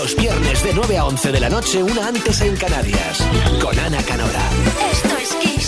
Los viernes de 9 a 11 de la noche, una antes en Canarias. Con Ana Canora. Esto es Kiss.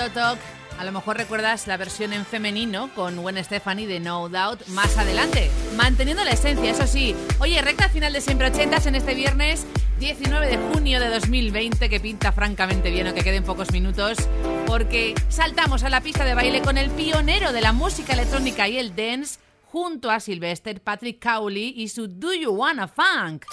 Totok. A lo mejor recuerdas la versión en femenino con Gwen Stefani de No Doubt más adelante. Manteniendo la esencia, eso sí. Oye, recta final de Siempre Ochentas en este viernes 19 de junio de 2020 que pinta francamente bien o que queden pocos minutos porque saltamos a la pista de baile con el pionero de la música electrónica y el dance junto a Sylvester Patrick Cowley y su Do You Wanna Funk.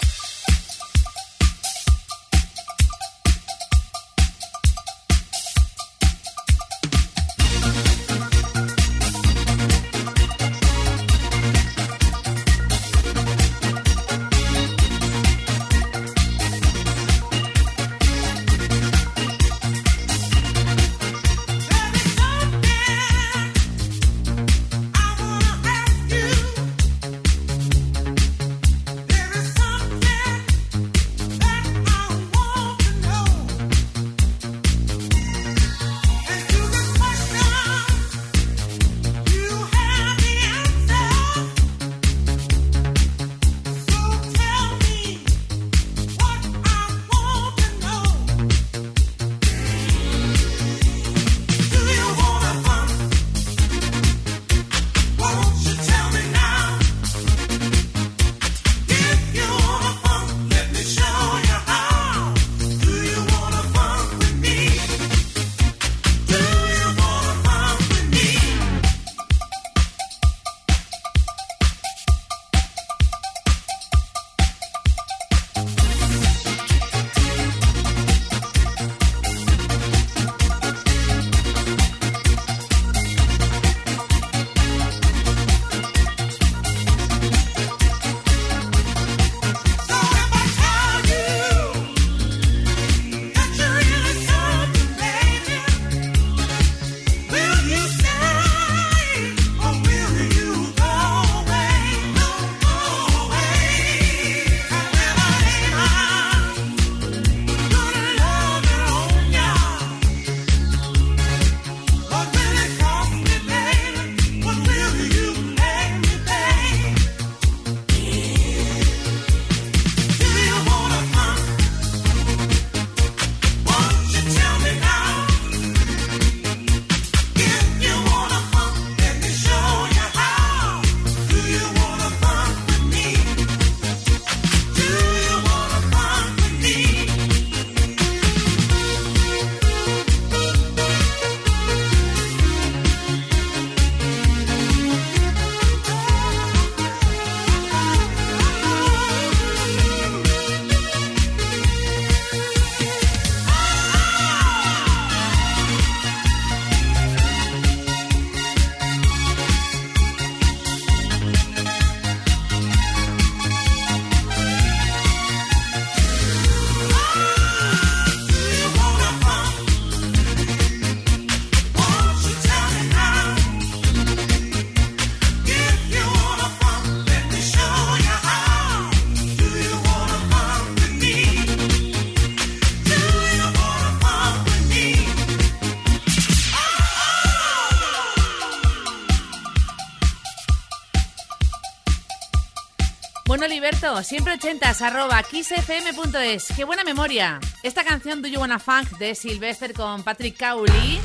Siempre ochentas, arroba kissfm.es. ¡Qué buena memoria! Esta canción Do You Wanna Funk de Sylvester con Patrick Cowley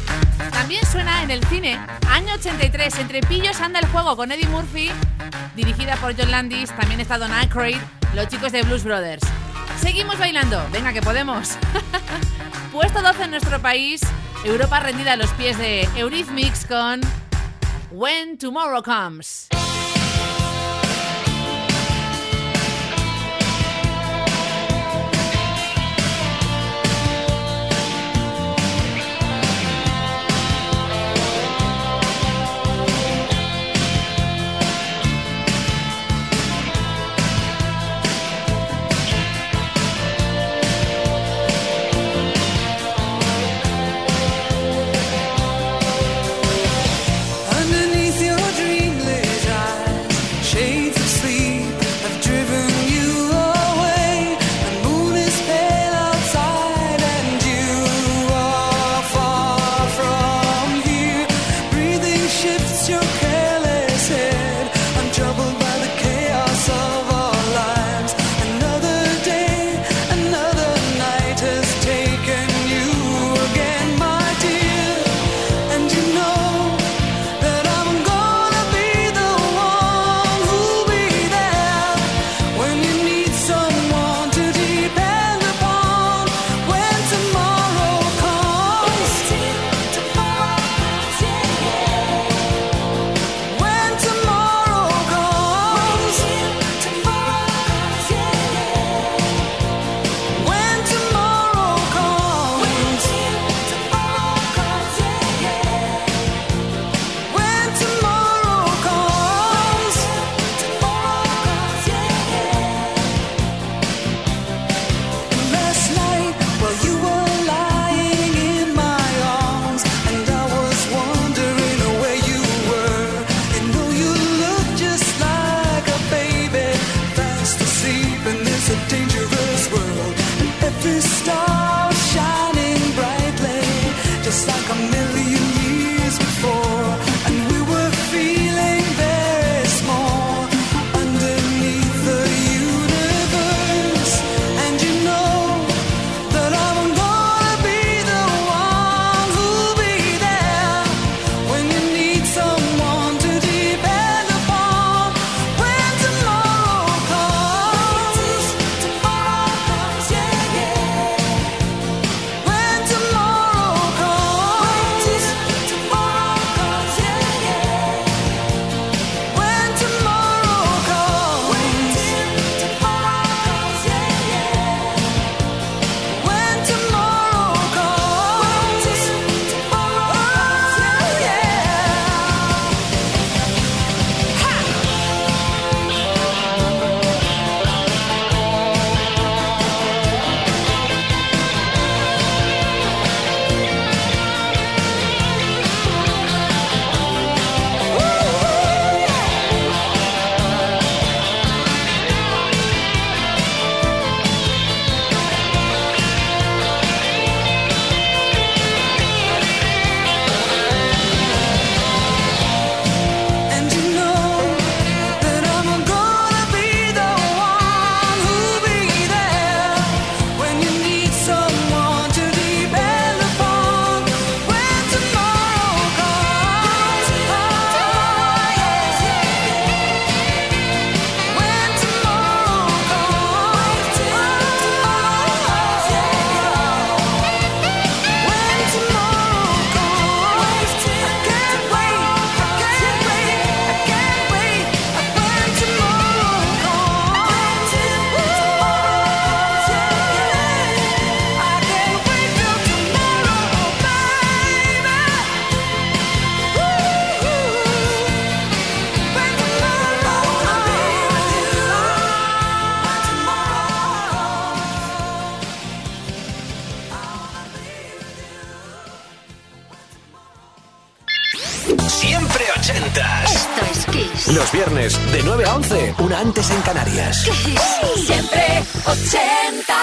también suena en el cine. Año 83, entre pillos anda el juego con Eddie Murphy, dirigida por John Landis, también está Don Aykroyd, los chicos de Blues Brothers. Seguimos bailando, venga que podemos. Puesto 12 en nuestro país, Europa rendida a los pies de Eurythmics con When Tomorrow Comes. 9 a 11, una antes en Canarias. Siempre 80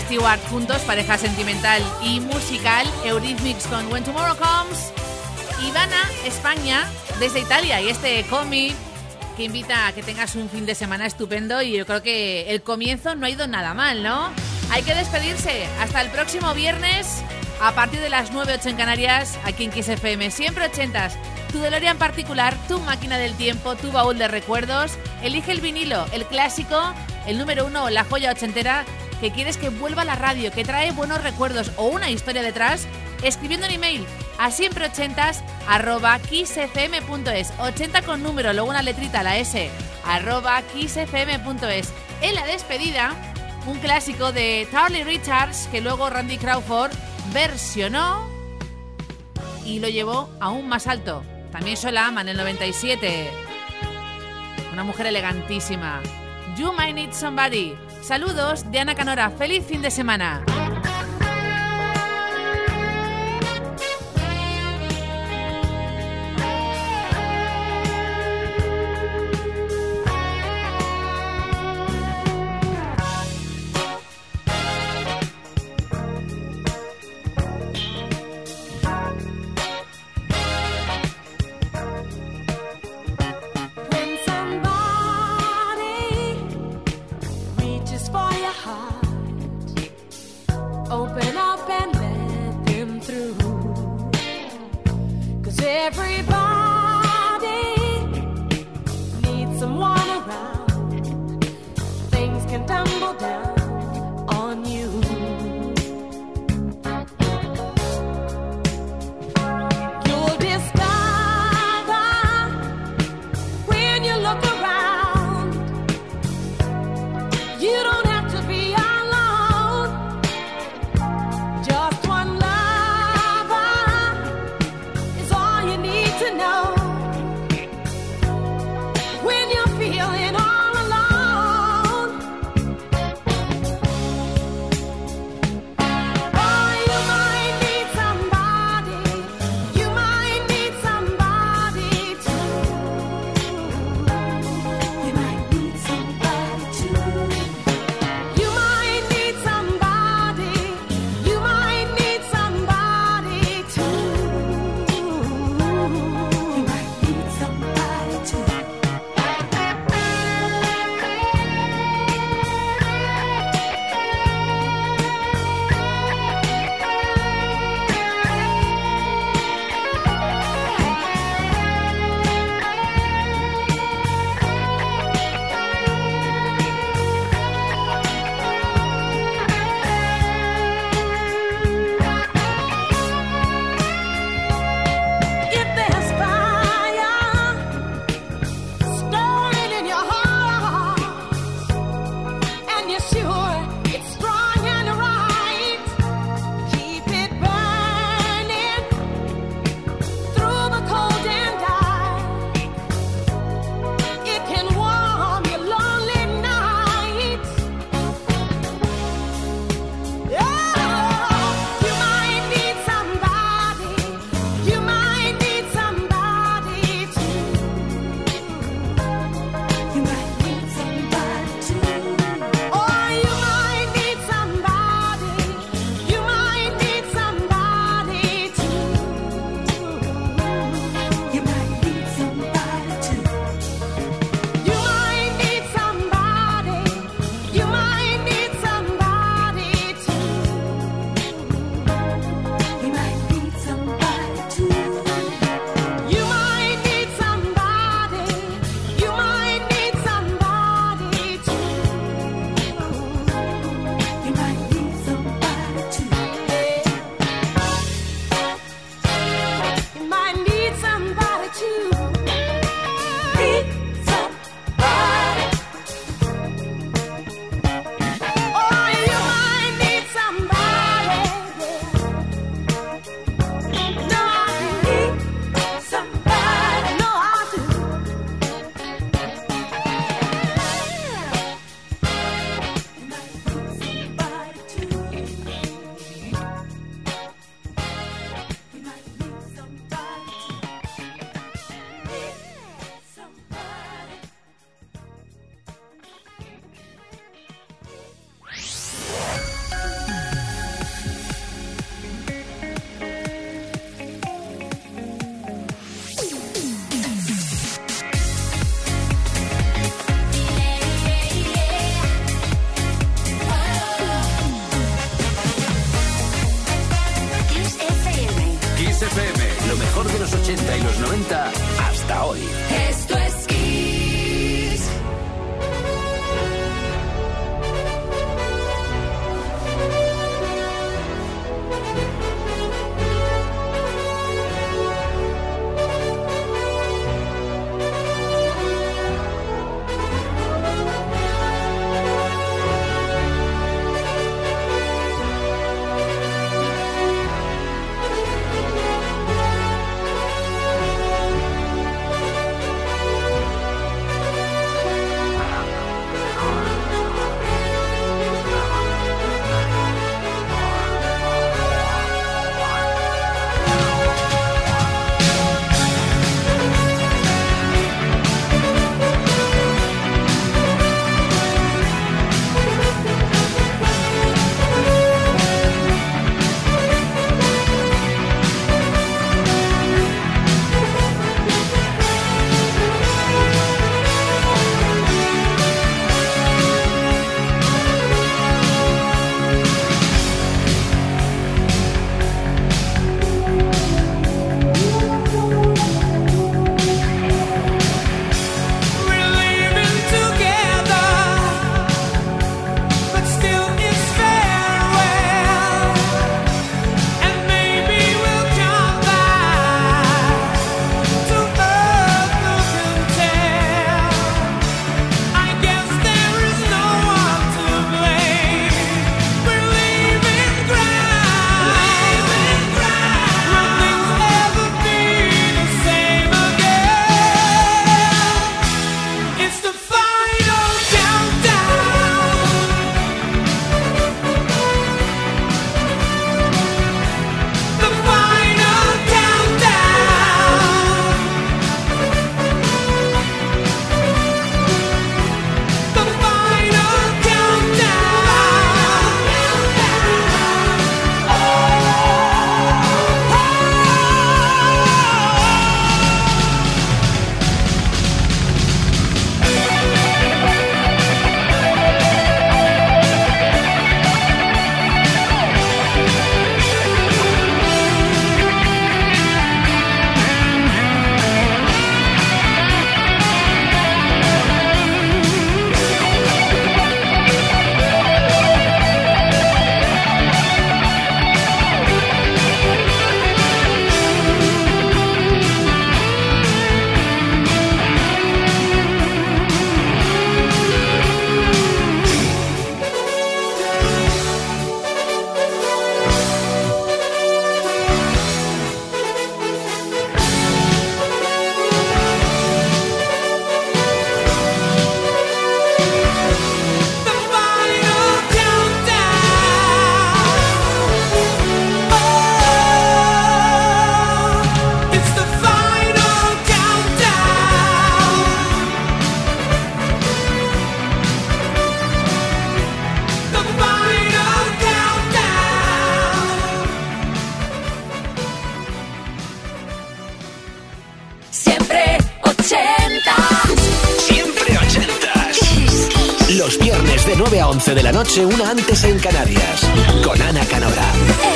Stewart juntos, pareja sentimental y musical, Eurythmics con When Tomorrow Comes, Ivana, España, desde Italia, y este cómic que invita a que tengas un fin de semana estupendo y yo creo que el comienzo no ha ido nada mal, ¿no? Hay que despedirse. Hasta el próximo viernes a partir de las 9, 8 en Canarias, aquí en XFM. Siempre ochentas. Tu en particular, tu máquina del tiempo, tu baúl de recuerdos. Elige el vinilo, el clásico, el número uno la joya ochentera que quieres que vuelva a la radio, que trae buenos recuerdos o una historia detrás, escribiendo un email a siempre ochentas arroba kissfm.es 80 con número, luego una letrita, la S, arroba. En la despedida, un clásico de Charlie Richards que luego Randy Crawford versionó y lo llevó aún más alto. También sola ama en el 97. Una mujer elegantísima. You Might Need Somebody. Saludos de Ana Canora. Feliz fin de semana. los 80 y los 90 hasta hoy. Es noche, una antes en Canarias, con Ana Canora.